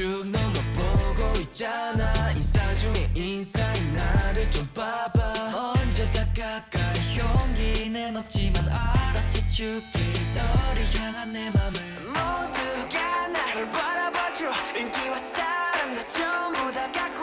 쭉 넘어보고 있잖아. 인상 중에 인사인 나를 좀 봐봐. 언제 다 가까이 용기는 없지만 알아채줄게 너를 향한 내 맘을 모두가 나를 바라봐줘. 인기와 사랑 나 전부 다 갖고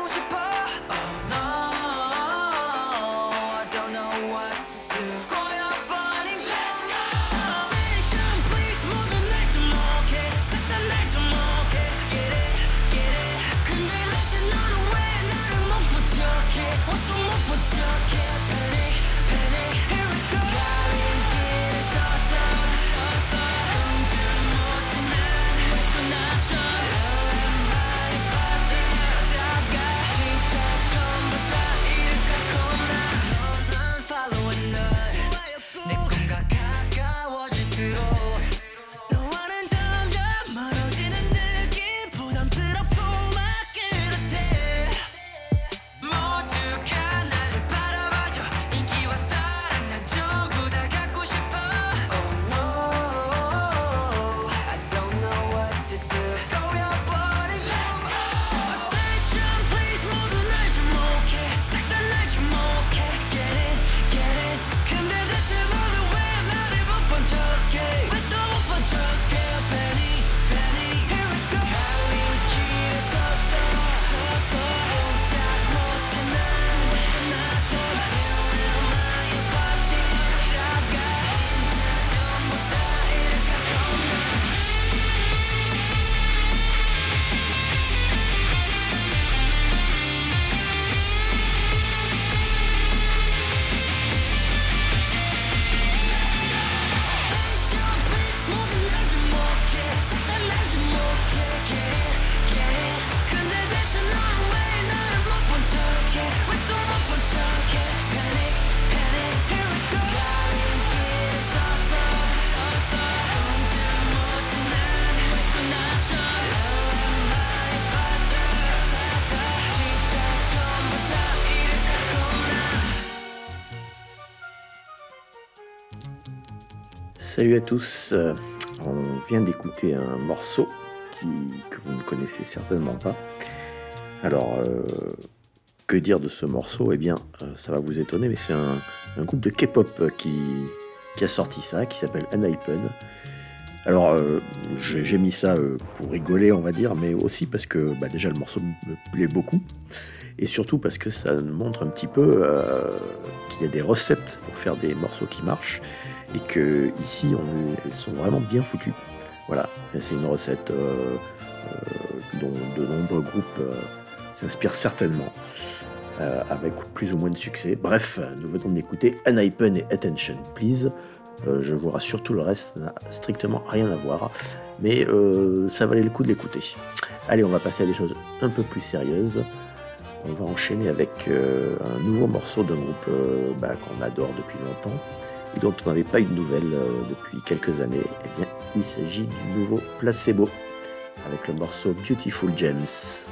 Salut à tous, euh, on vient d'écouter un morceau que vous ne connaissez certainement pas. Alors, euh, que dire de ce morceau? Eh bien, euh, ça va vous étonner, mais c'est un, groupe de K-pop qui, a sorti ça, qui s'appelle Unhypen. Alors, j'ai mis ça pour rigoler, on va dire, mais aussi parce que bah, déjà le morceau me plaît beaucoup, et surtout parce que ça montre un petit peu qu'il y a des recettes pour faire des morceaux qui marchent, et que ici, elles sont vraiment bien foutues. Voilà, c'est une recette euh, euh, dont de nombreux groupes euh, s'inspirent certainement, avec plus ou moins de succès. Bref, nous venons d'écouter Unhypen et Attention Please. Je vous rassure, tout le reste n'a strictement rien à voir, mais ça valait le coup de l'écouter. Allez, on va passer à des choses un peu plus sérieuses. On va enchaîner avec un nouveau morceau d'un groupe bah, qu'on adore depuis longtemps dont on n'avait pas eu de nouvelles euh, depuis quelques années. Eh bien, il s'agit du nouveau Placebo avec le morceau Beautiful Gems.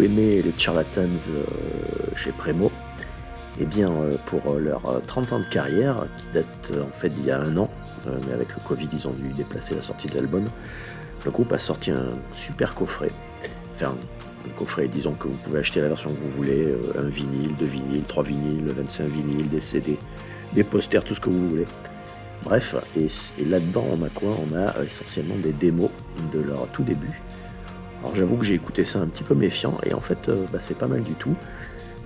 Beaucoup aimé les Charlatans euh, chez Premo. Et bien, euh, pour leur euh, 30 ans de carrière, qui date en fait d'il y a un an, mais avec le Covid, ils ont dû déplacer la sortie de l'album, le groupe a sorti un super coffret. Enfin, un coffret, disons que vous pouvez acheter la version que vous voulez, un vinyle, deux vinyles, trois vinyles, 25 vinyles, des CD, des posters, tout ce que vous voulez. Bref, et, et là-dedans, on a quoi? On a essentiellement des démos de leur tout début. Alors j'avoue que j'ai écouté ça un petit peu méfiant et en fait euh, bah, c'est pas mal du tout.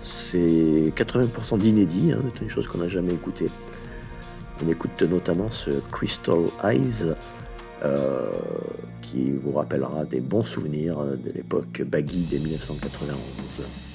C'est 80% d'inédit, hein, c'est une chose qu'on n'a jamais écouté. On écoute notamment ce Crystal Eyes euh, qui vous rappellera des bons souvenirs de l'époque baggy des 1991.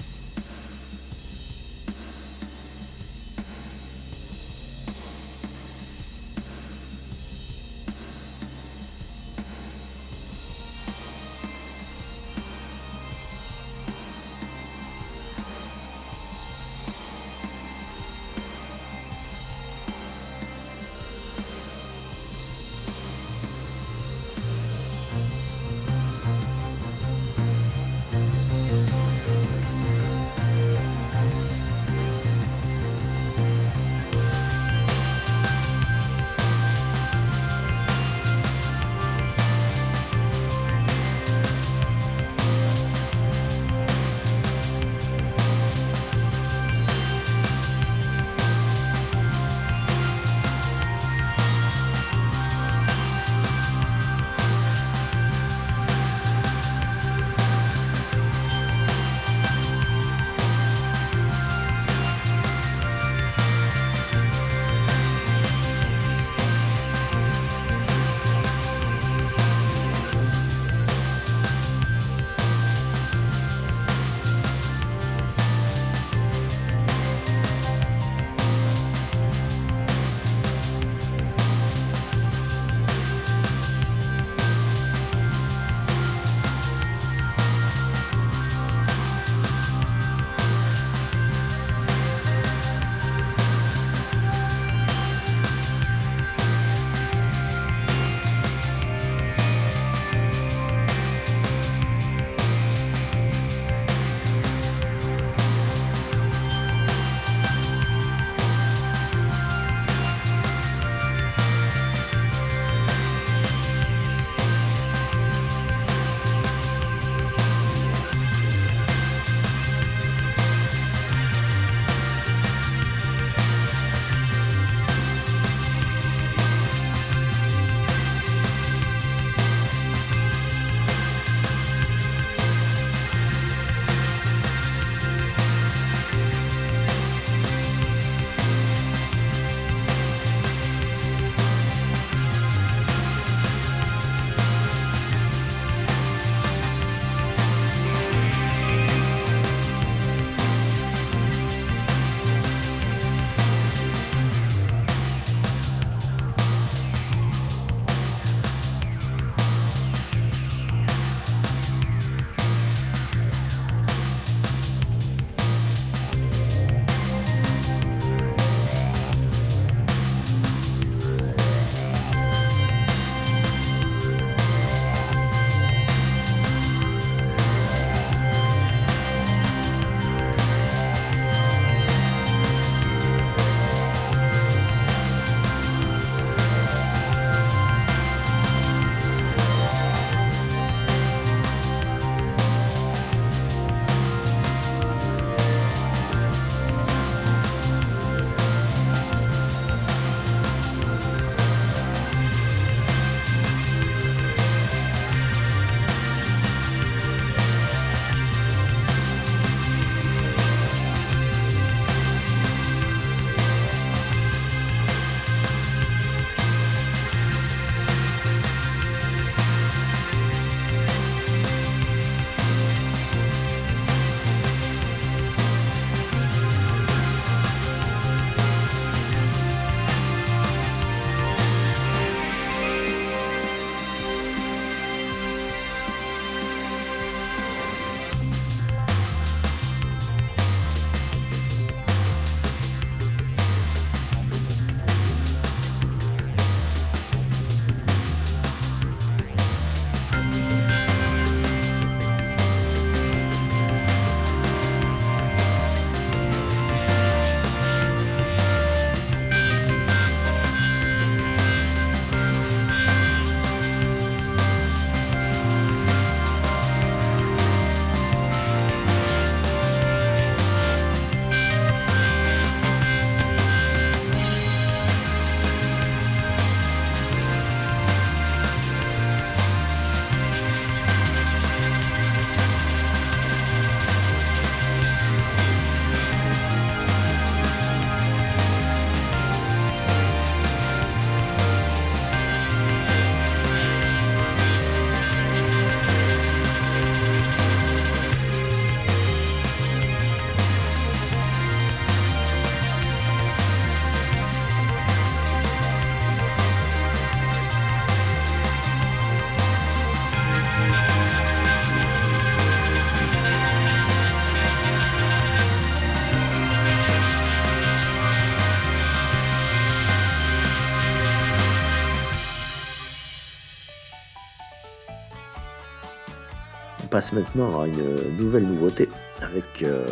Maintenant à une nouvelle nouveauté avec euh,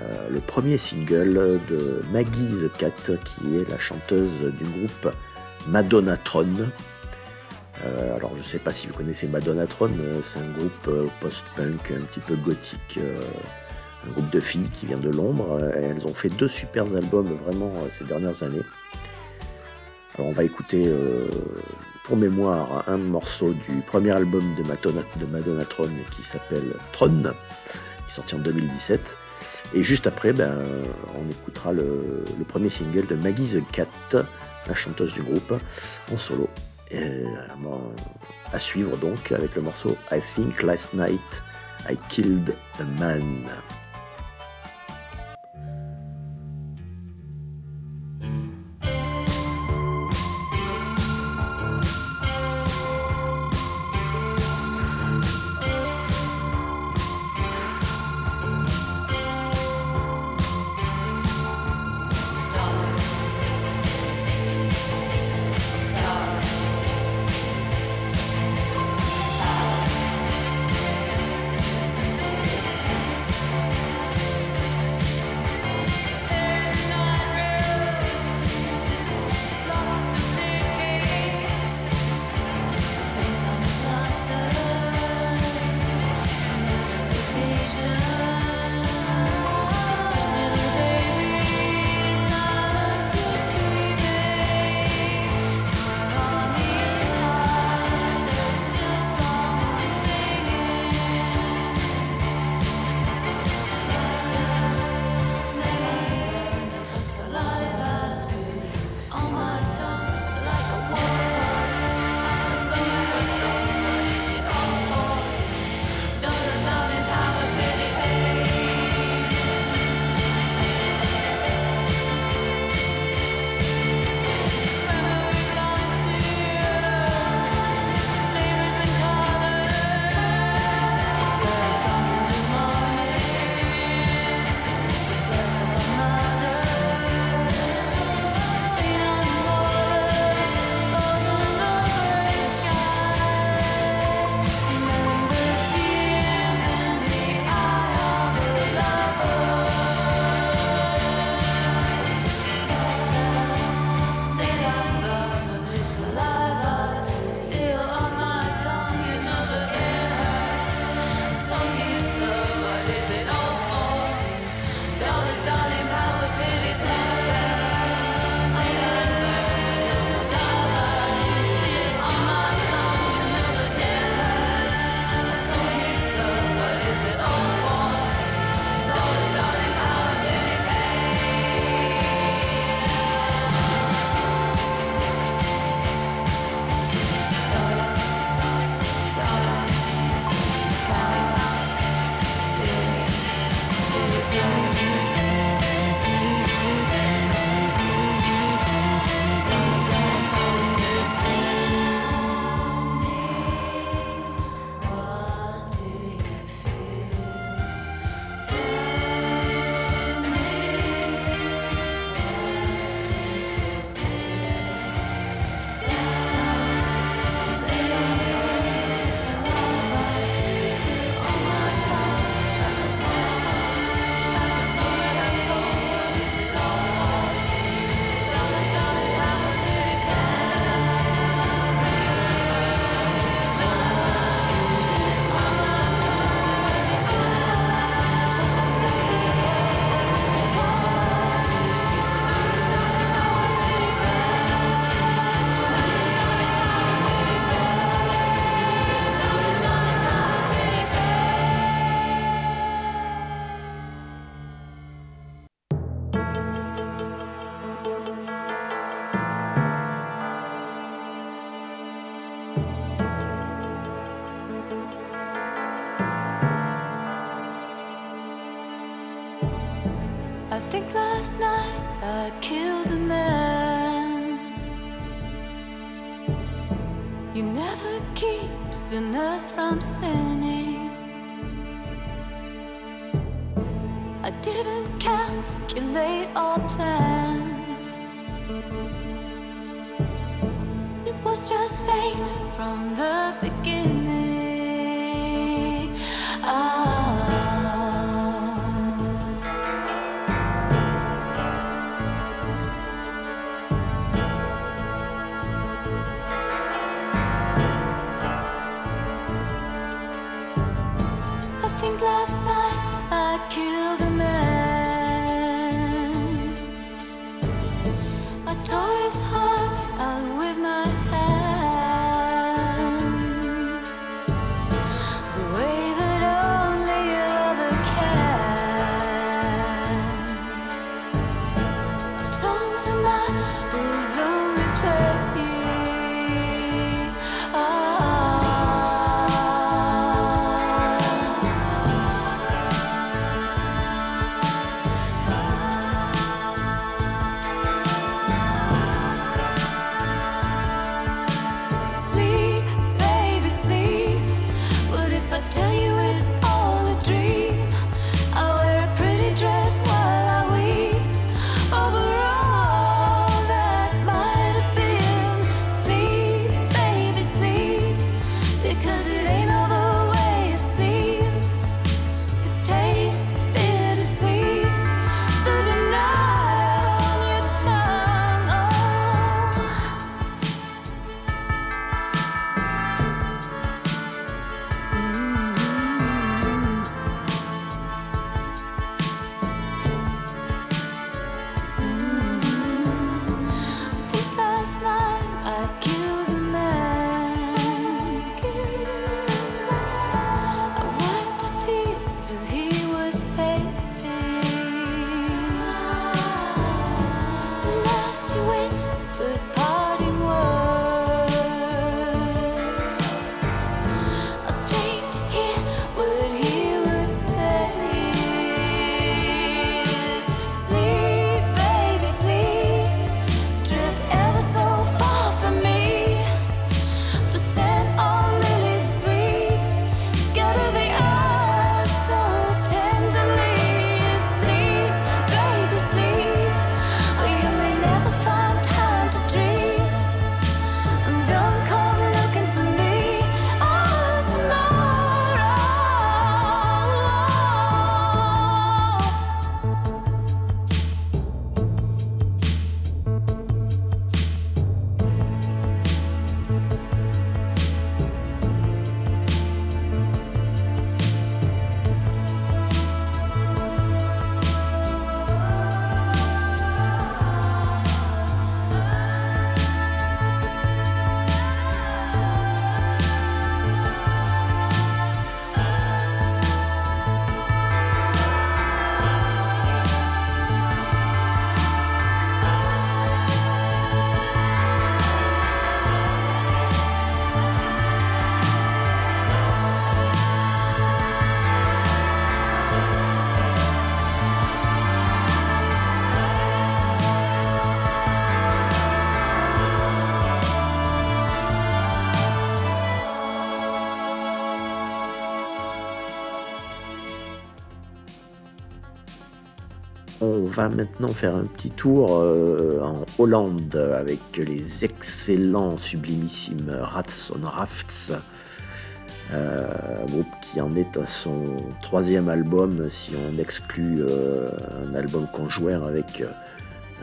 euh, le premier single de Maggie the Cat, qui est la chanteuse du groupe Madonna Tron. Euh, alors je ne sais pas si vous connaissez Madonna Tron, c'est un groupe post-punk un petit peu gothique, un groupe de filles qui vient de Londres. elles ont fait deux super albums vraiment ces dernières années. On va écouter mémoire un morceau du premier album de Madonna, de Madonna Tron qui s'appelle Tron, qui est sorti en 2017. Et juste après, ben, on écoutera le, premier single de Maggie the Cat, la chanteuse du groupe, en solo. Et, à suivre donc avec le morceau I Think Last Night I Killed a Man. I can't va maintenant faire un petit tour euh, en Hollande avec les excellents, sublimissimes Rats on Rafts, euh, groupe qui en est à son troisième album, si on exclut euh, un album conjoint avec euh,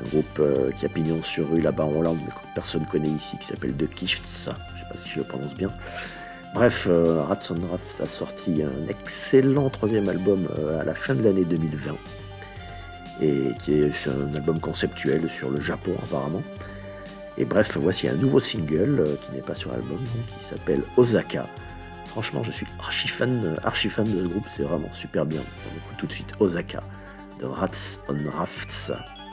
un groupe qui a pignon sur rue là-bas en Hollande, mais que personne connaît ici, qui s'appelle The Kifts, je sais pas si je le prononce bien. Bref, Rats on Raft a sorti un excellent troisième album à la fin de l'année 2020 et qui est un album conceptuel sur le Japon apparemment. Et bref, voici un nouveau single euh, qui n'est pas sur l'album, donc, qui s'appelle Osaka. Franchement, je suis archi fan, euh, archi fan de ce groupe, c'est vraiment super bien. On écoute tout de suite Osaka de Rats on Rafts.「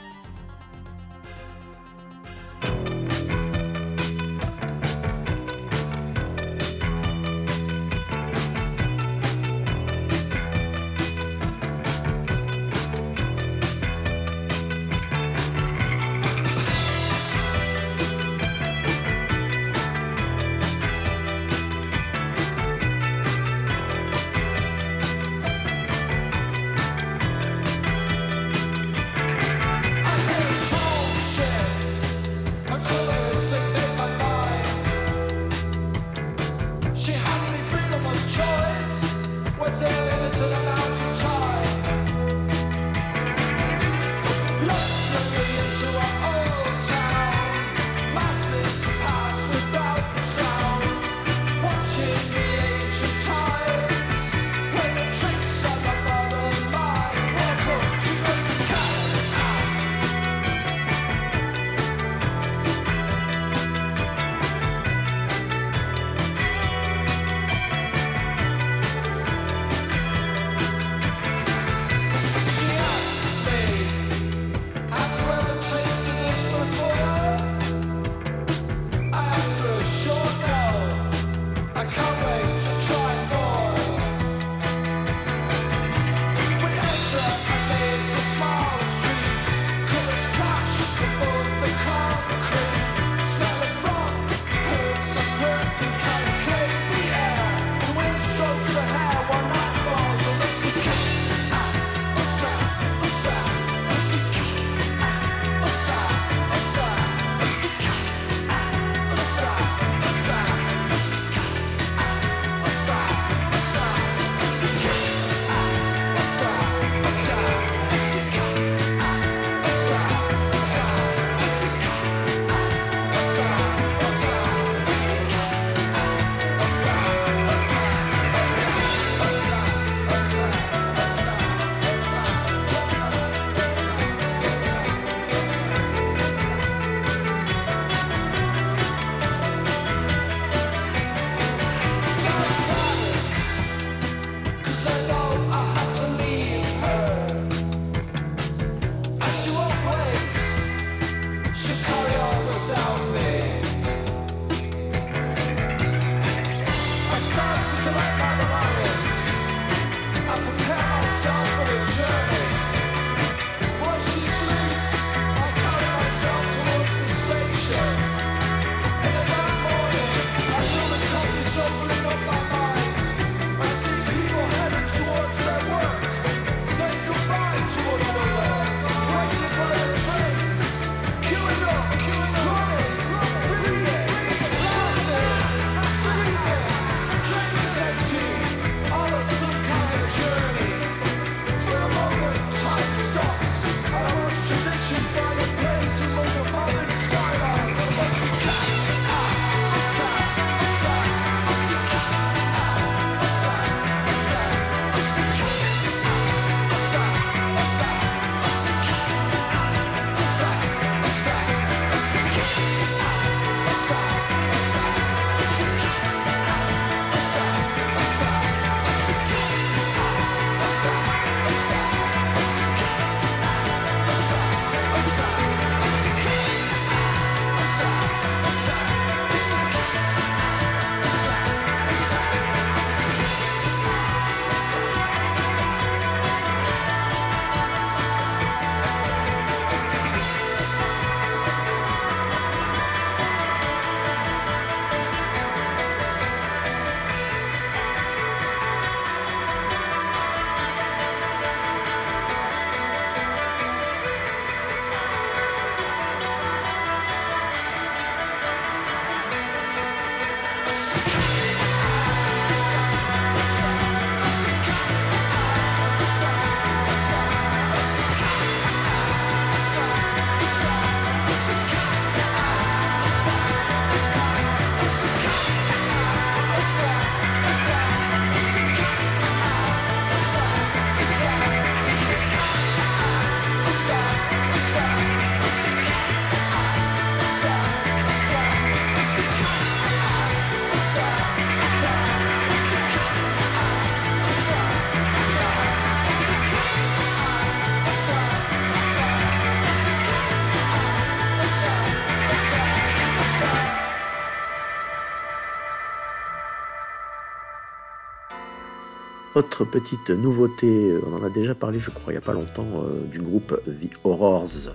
autre petite nouveauté, on en a déjà parlé je crois il n'y a pas longtemps, du groupe The Horrors.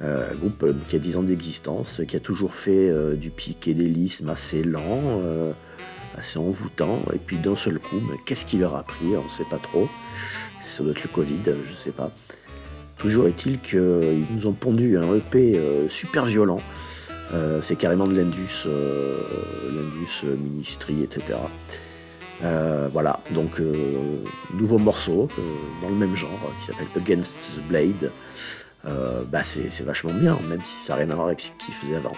un groupe qui a 10 ans d'existence, qui a toujours fait du psychédélisme assez lent, assez envoûtant, et puis d'un seul coup, qu'est-ce qui leur a pris On ne sait pas trop. Ça doit être le Covid, je ne sais pas. Toujours est-il qu'ils nous ont pondu un EP euh, super violent. Euh, c'est carrément de l'Indus, euh, l'Indus Ministry, etc. voilà, donc nouveau morceau dans le même genre qui s'appelle Against the Blade. bah c'est vachement bien, même si ça n'a rien à voir avec ce qu'il faisait avant.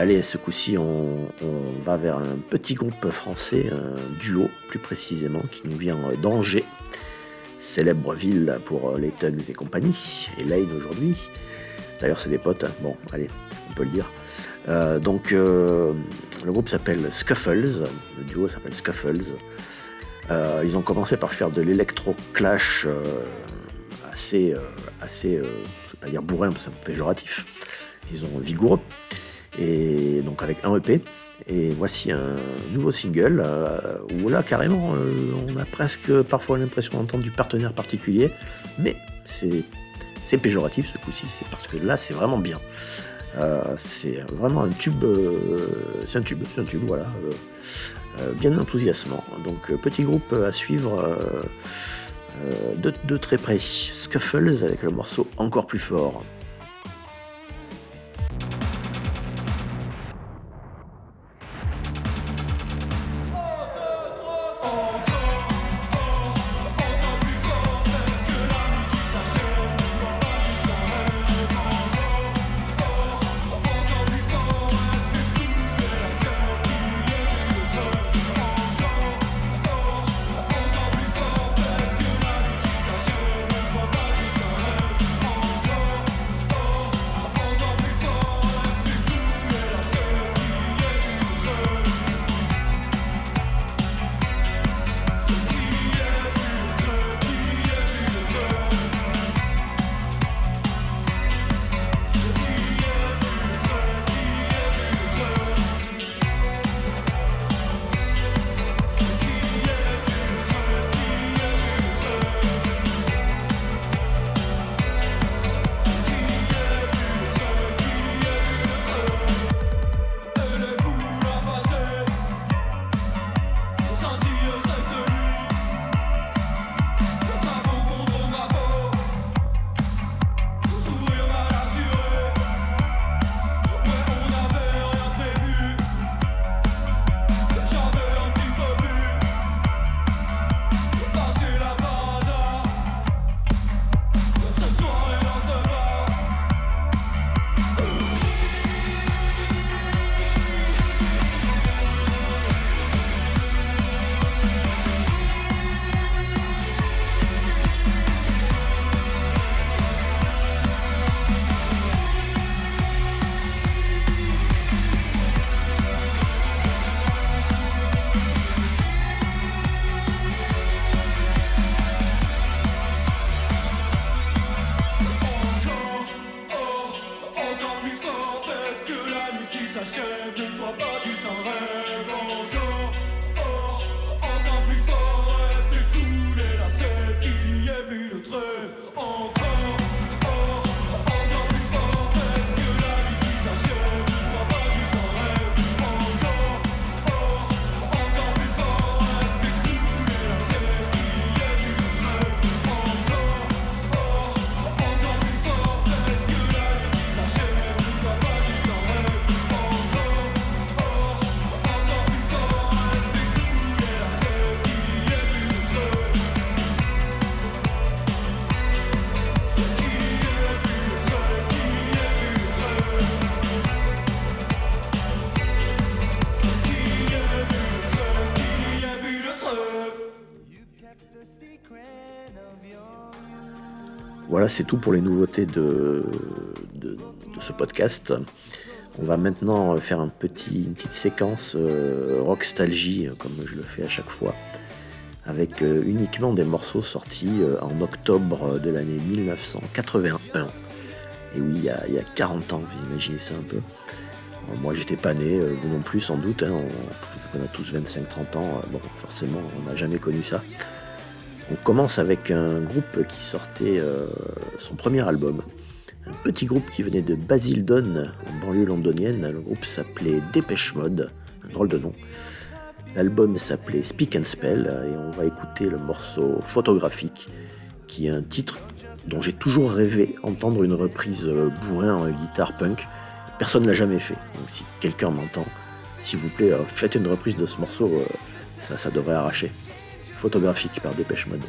Allez, ce coup-ci, on, va vers un petit groupe français, un duo plus précisément, qui nous vient d'Angers, célèbre ville pour les Tugs et compagnie, et Lane aujourd'hui. D'ailleurs, c'est des potes, hein. bon, allez, on peut le dire. Euh, donc, euh, le groupe s'appelle Scuffles, le duo s'appelle Scuffles. Euh, ils ont commencé par faire de l'électro-clash assez, assez je ne vais pas dire bourrin, c'est un peu péjoratif, disons vigoureux et donc avec un EP. Et voici un nouveau single euh, où là carrément euh, on a presque parfois l'impression d'entendre du partenaire particulier, mais c'est péjoratif ce coup-ci, c'est parce que là c'est vraiment bien. Euh, c'est vraiment un tube, c'est un tube, c'est un tube, voilà, bien enthousiasmant. Donc petit groupe à suivre de, de très près, Scuffles avec le morceau encore plus fort. Voilà, c'est tout pour les nouveautés de, ce podcast. On va maintenant faire une petite séquence euh, rockstalgie, comme je le fais à chaque fois, avec euh, uniquement des morceaux sortis euh, en octobre de l'année 1981. Et oui, il y, a, il y a 40 ans, vous imaginez ça un peu. Moi, j'étais pas né, vous non plus, sans doute. Hein, on, on, a tous 25-30 ans. Bon, forcément, on n'a jamais connu ça. On commence avec un groupe qui sortait euh, son premier album. Un petit groupe qui venait de Basildon, en banlieue londonienne. Le groupe s'appelait Dépêche Mode, un drôle de nom. L'album s'appelait Speak and Spell et on va écouter le morceau photographique qui est un titre dont j'ai toujours rêvé entendre une reprise euh, bourrin en guitare punk. Personne ne l'a jamais fait. Donc si quelqu'un m'entend, s'il vous plaît, euh, faites une reprise de ce morceau, ça, ça devrait arracher photographique par Dépêche Mode.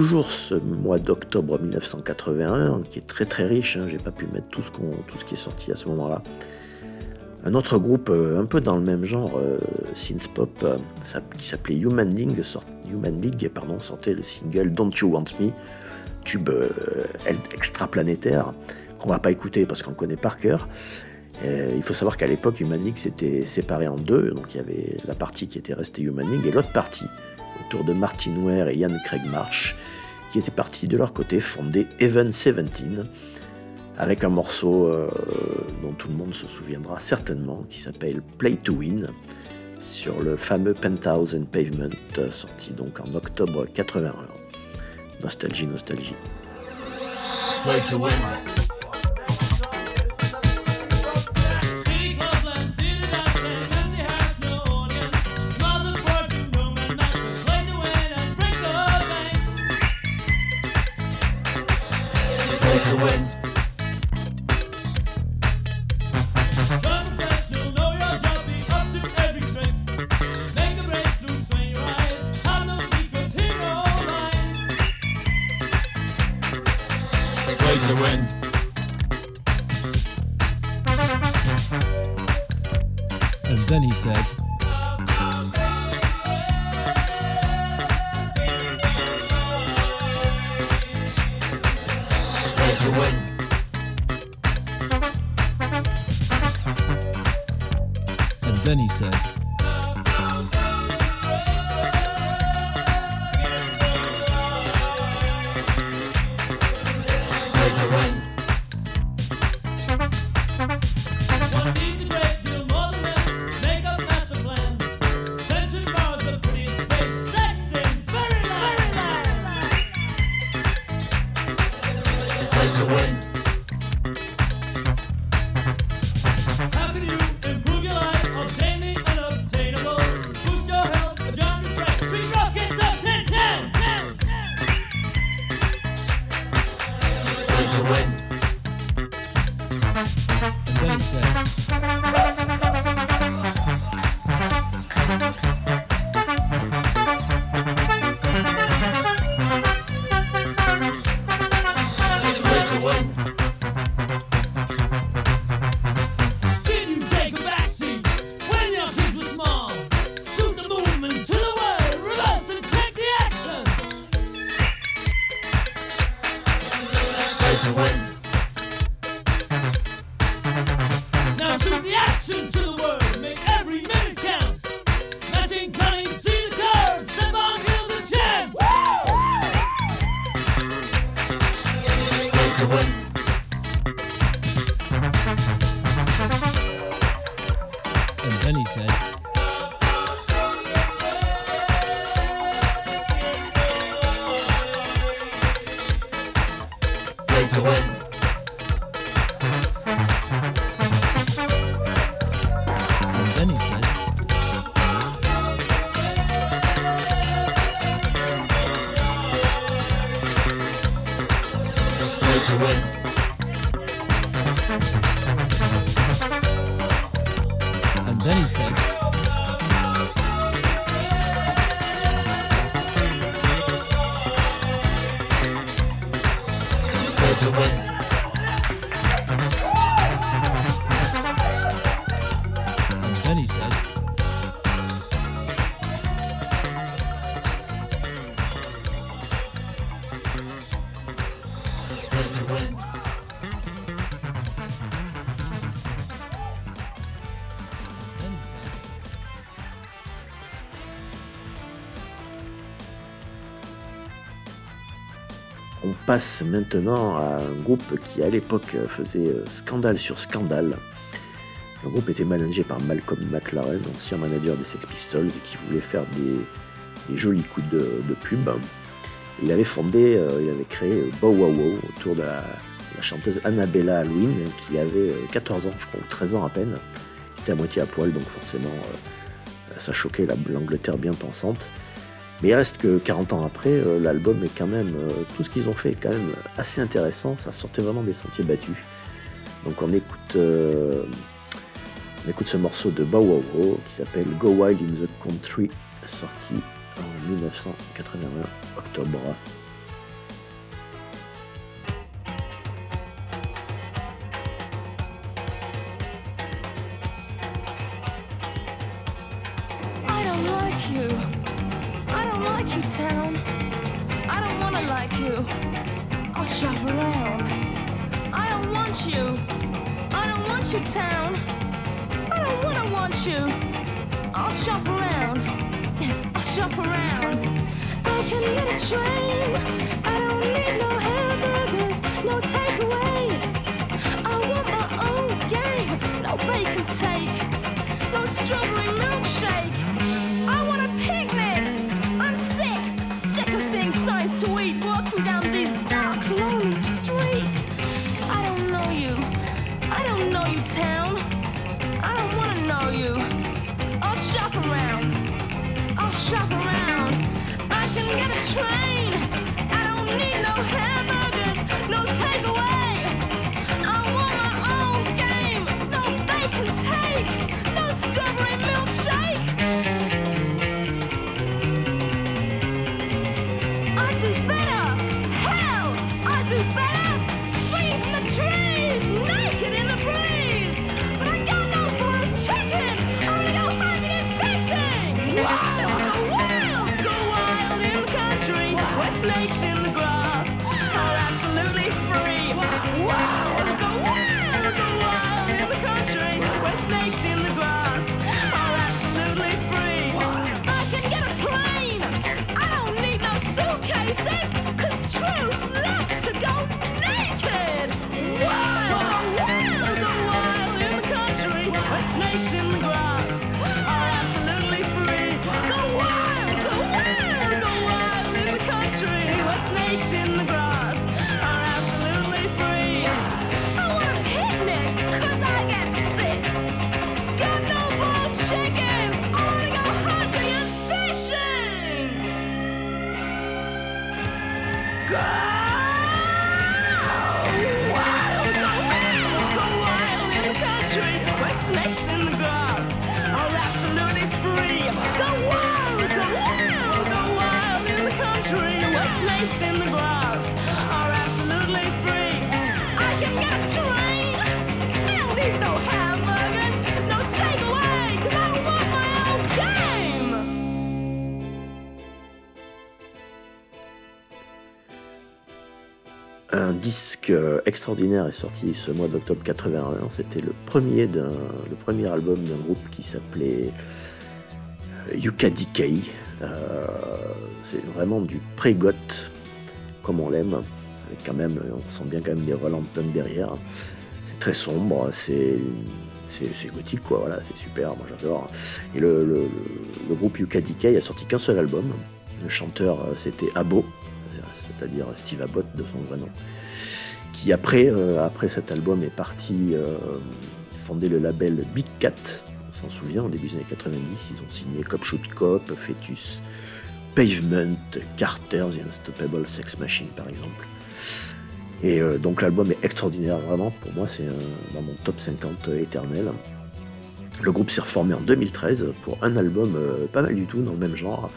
Toujours ce mois d'octobre 1981, qui est très très riche, hein, j'ai pas pu mettre tout ce, tout ce qui est sorti à ce moment-là. Un autre groupe euh, un peu dans le même genre, euh, synth-pop, euh, qui s'appelait Human League, Human League pardon, sortait le single Don't You Want Me, tube extraplanétaire, qu'on va pas écouter parce qu'on connaît par cœur. il faut savoir qu'à l'époque, Human League s'était séparé en deux, donc il y avait la partie qui était restée Human League et l'autre partie, autour de Martin Ware et Ian Craig Marsh, qui étaient partis de leur côté fonder Even 17 avec un morceau euh, dont tout le monde se souviendra certainement, qui s'appelle Play to Win, sur le fameux Penthouse and Pavement, sorti donc en octobre 81. Nostalgie, nostalgie. Play to win. Thanks, Ed. Passe maintenant à un groupe qui à l'époque faisait euh, scandale sur scandale. Le groupe était managé par Malcolm McLaren, ancien manager des Sex Pistols, et qui voulait faire des, jolis coups de, pub. Il avait fondé, euh, il avait créé Bow Wow Wow autour de la, chanteuse Annabella Halloween, qui avait 14 euh, ans, je crois, ou 13 ans à peine, qui était à moitié à poil, donc forcément ça choquait l'Angleterre bien pensante. Mais il reste que 40 ans après, euh, l'album est quand même, euh, tout ce qu'ils ont fait est quand même assez intéressant, ça sortait vraiment des sentiers battus. Donc on écoute, euh, on écoute ce morceau de Bow Wow Wow qui s'appelle Go Wild in the Country, sorti en 1981, octobre. Town. I don't wanna want you. I'll shop around. I'll shop around. I can get a train. Extraordinaire est sorti ce mois d'octobre 81. C'était le premier d'un, le premier album d'un groupe qui s'appelait euh, Yuka Decay. Euh, c'est vraiment du pré-goth, comme on l'aime. Quand même, on sent bien quand même des relents derrière. C'est très sombre, c'est, gothique quoi. Voilà, c'est super, moi j'adore. Et le, le- le groupe Yuka Decay a sorti qu'un seul album. Le chanteur euh, c'était Abo, c'est-à-dire Steve Abbott de son vrai nom qui après, euh, après cet album est parti euh, fonder le label Big Cat. On s'en souvient, au début des années 90, ils ont signé Cop Shoot Cop, Fetus, Pavement, Carter, The Unstoppable Sex Machine par exemple. Et euh, donc l'album est extraordinaire, vraiment, pour moi c'est dans mon top 50 éternel. Le groupe s'est reformé en 2013 pour un album pas mal du tout dans le même genre.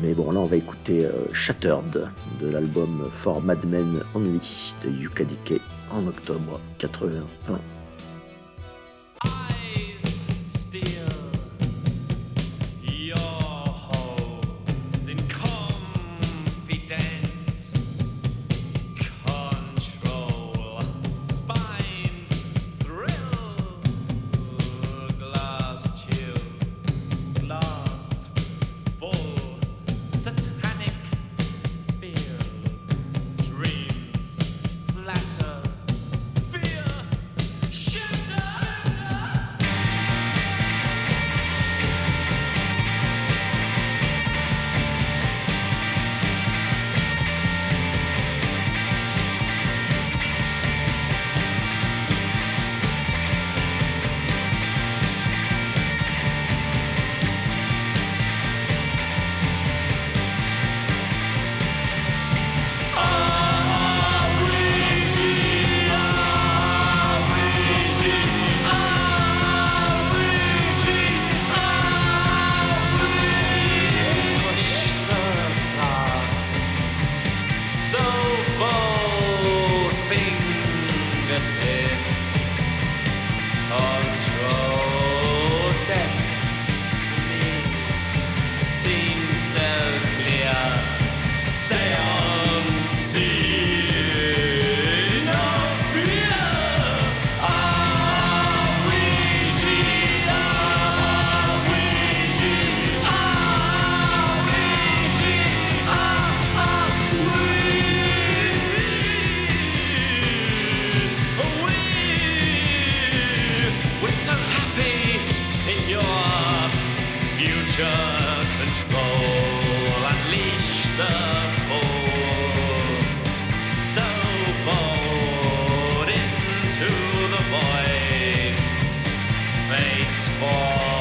Mais bon, là, on va écouter euh, Shattered de l'album For Madmen Only de Yuka Decay en octobre 81. the void. Fates fall.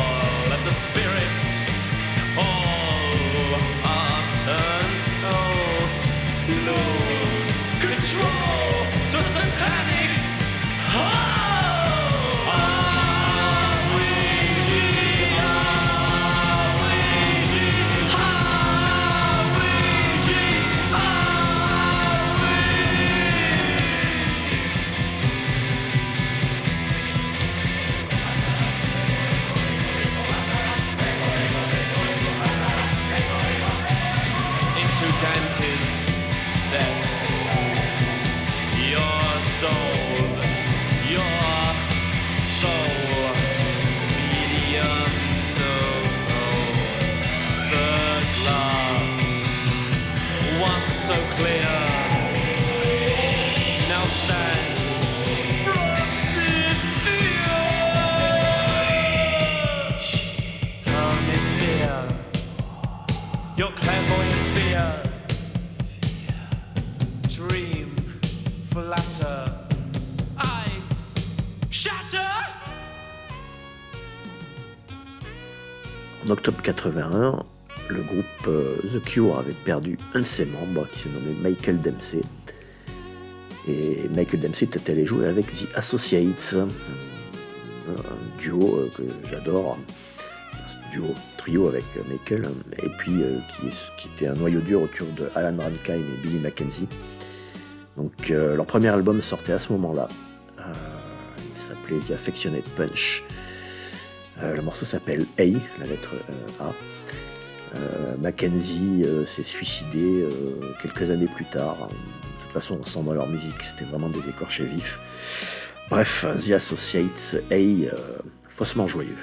Octobre 81, le groupe euh, The Cure avait perdu un de ses membres qui se nommait Michael Dempsey. Et Michael Dempsey était allé jouer avec The Associates, un, duo euh, que j'adore, duo, trio avec Michael, et puis euh, qui, était un noyau dur autour de Alan Rankine et Billy Mackenzie. Donc leur premier album sortait à ce moment-là. Il s'appelait The Affectionate Punch. Euh, le morceau s'appelle A, la lettre euh, A. Euh, Mackenzie s'est suicidé quelques années plus tard. De toute façon, on sent dans leur musique, c'était vraiment des écorchés vifs. Bref, The Associates A, faussement joyeux.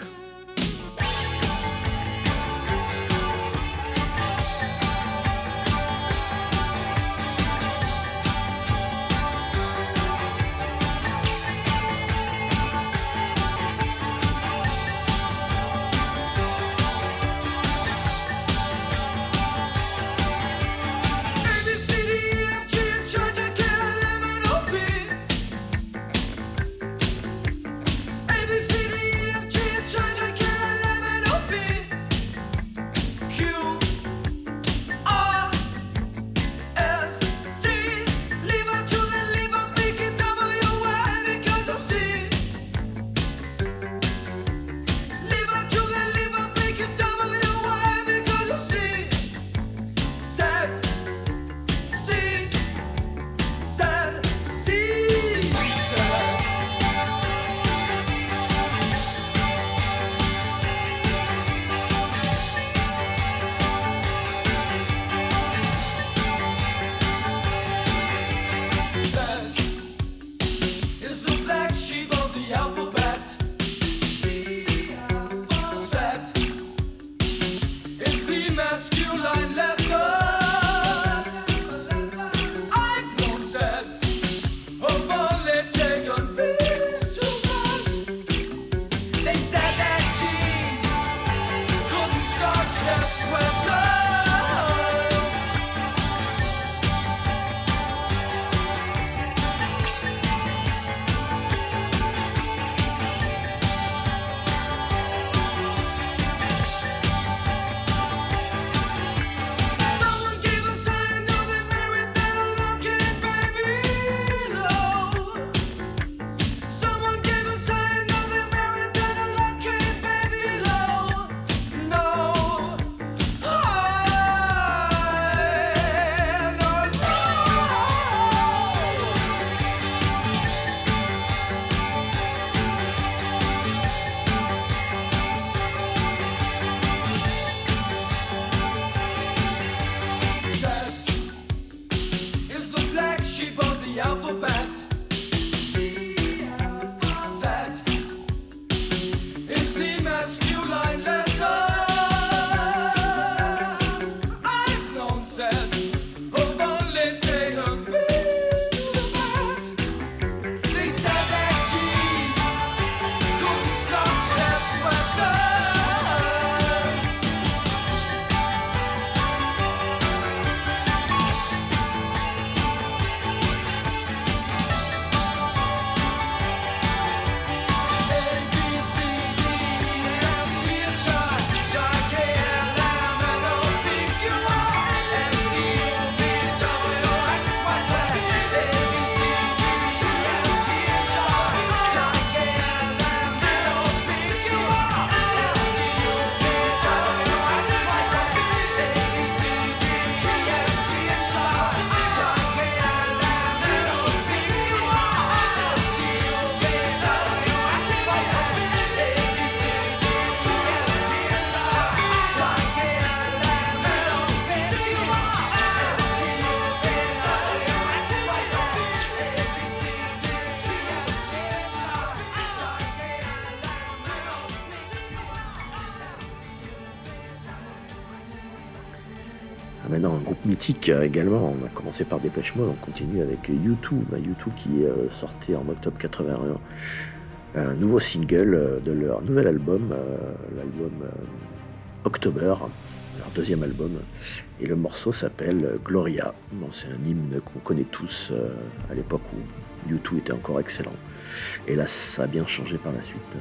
Également. On a commencé par Dépêche Mode, on continue avec U2. Bah, U2 qui euh, sortait en octobre 81 un nouveau single euh, de leur nouvel album, euh, l'album October, leur deuxième album. Et le morceau s'appelle Gloria. C'est un hymne qu'on connaît tous à l'époque où U2 était encore excellent. Et là, ça a bien changé par la suite.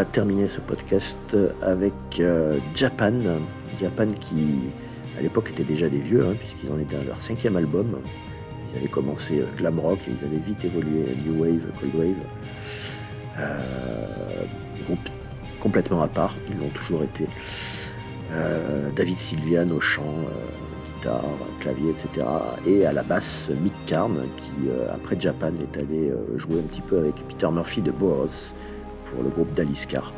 Va terminer ce podcast avec euh, Japan. Japan qui, à l'époque, étaient déjà des vieux, hein, puisqu'ils en étaient à leur cinquième album. Ils avaient commencé euh, glam rock et ils avaient vite évolué new wave, cold wave. Euh, groupe complètement à part, ils l'ont toujours été. Euh, David Sylvian au chant, euh, guitare, clavier, etc. Et à la basse, Mick Karn, qui euh, après Japan est allé euh, jouer un petit peu avec Peter Murphy de Boros pour le groupe d'Alice Carr.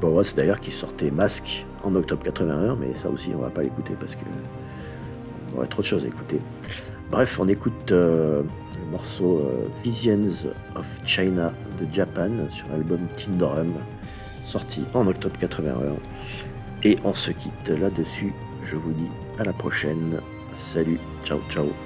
Boros d'ailleurs qui sortait Masque en octobre 81, mais ça aussi on va pas l'écouter parce que on aurait trop de choses à écouter. Bref, on écoute euh, le morceau euh, Visions of China de Japan sur l'album Tindorum, sorti en octobre 81. Et on se quitte là-dessus. Je vous dis à la prochaine. Salut, ciao ciao.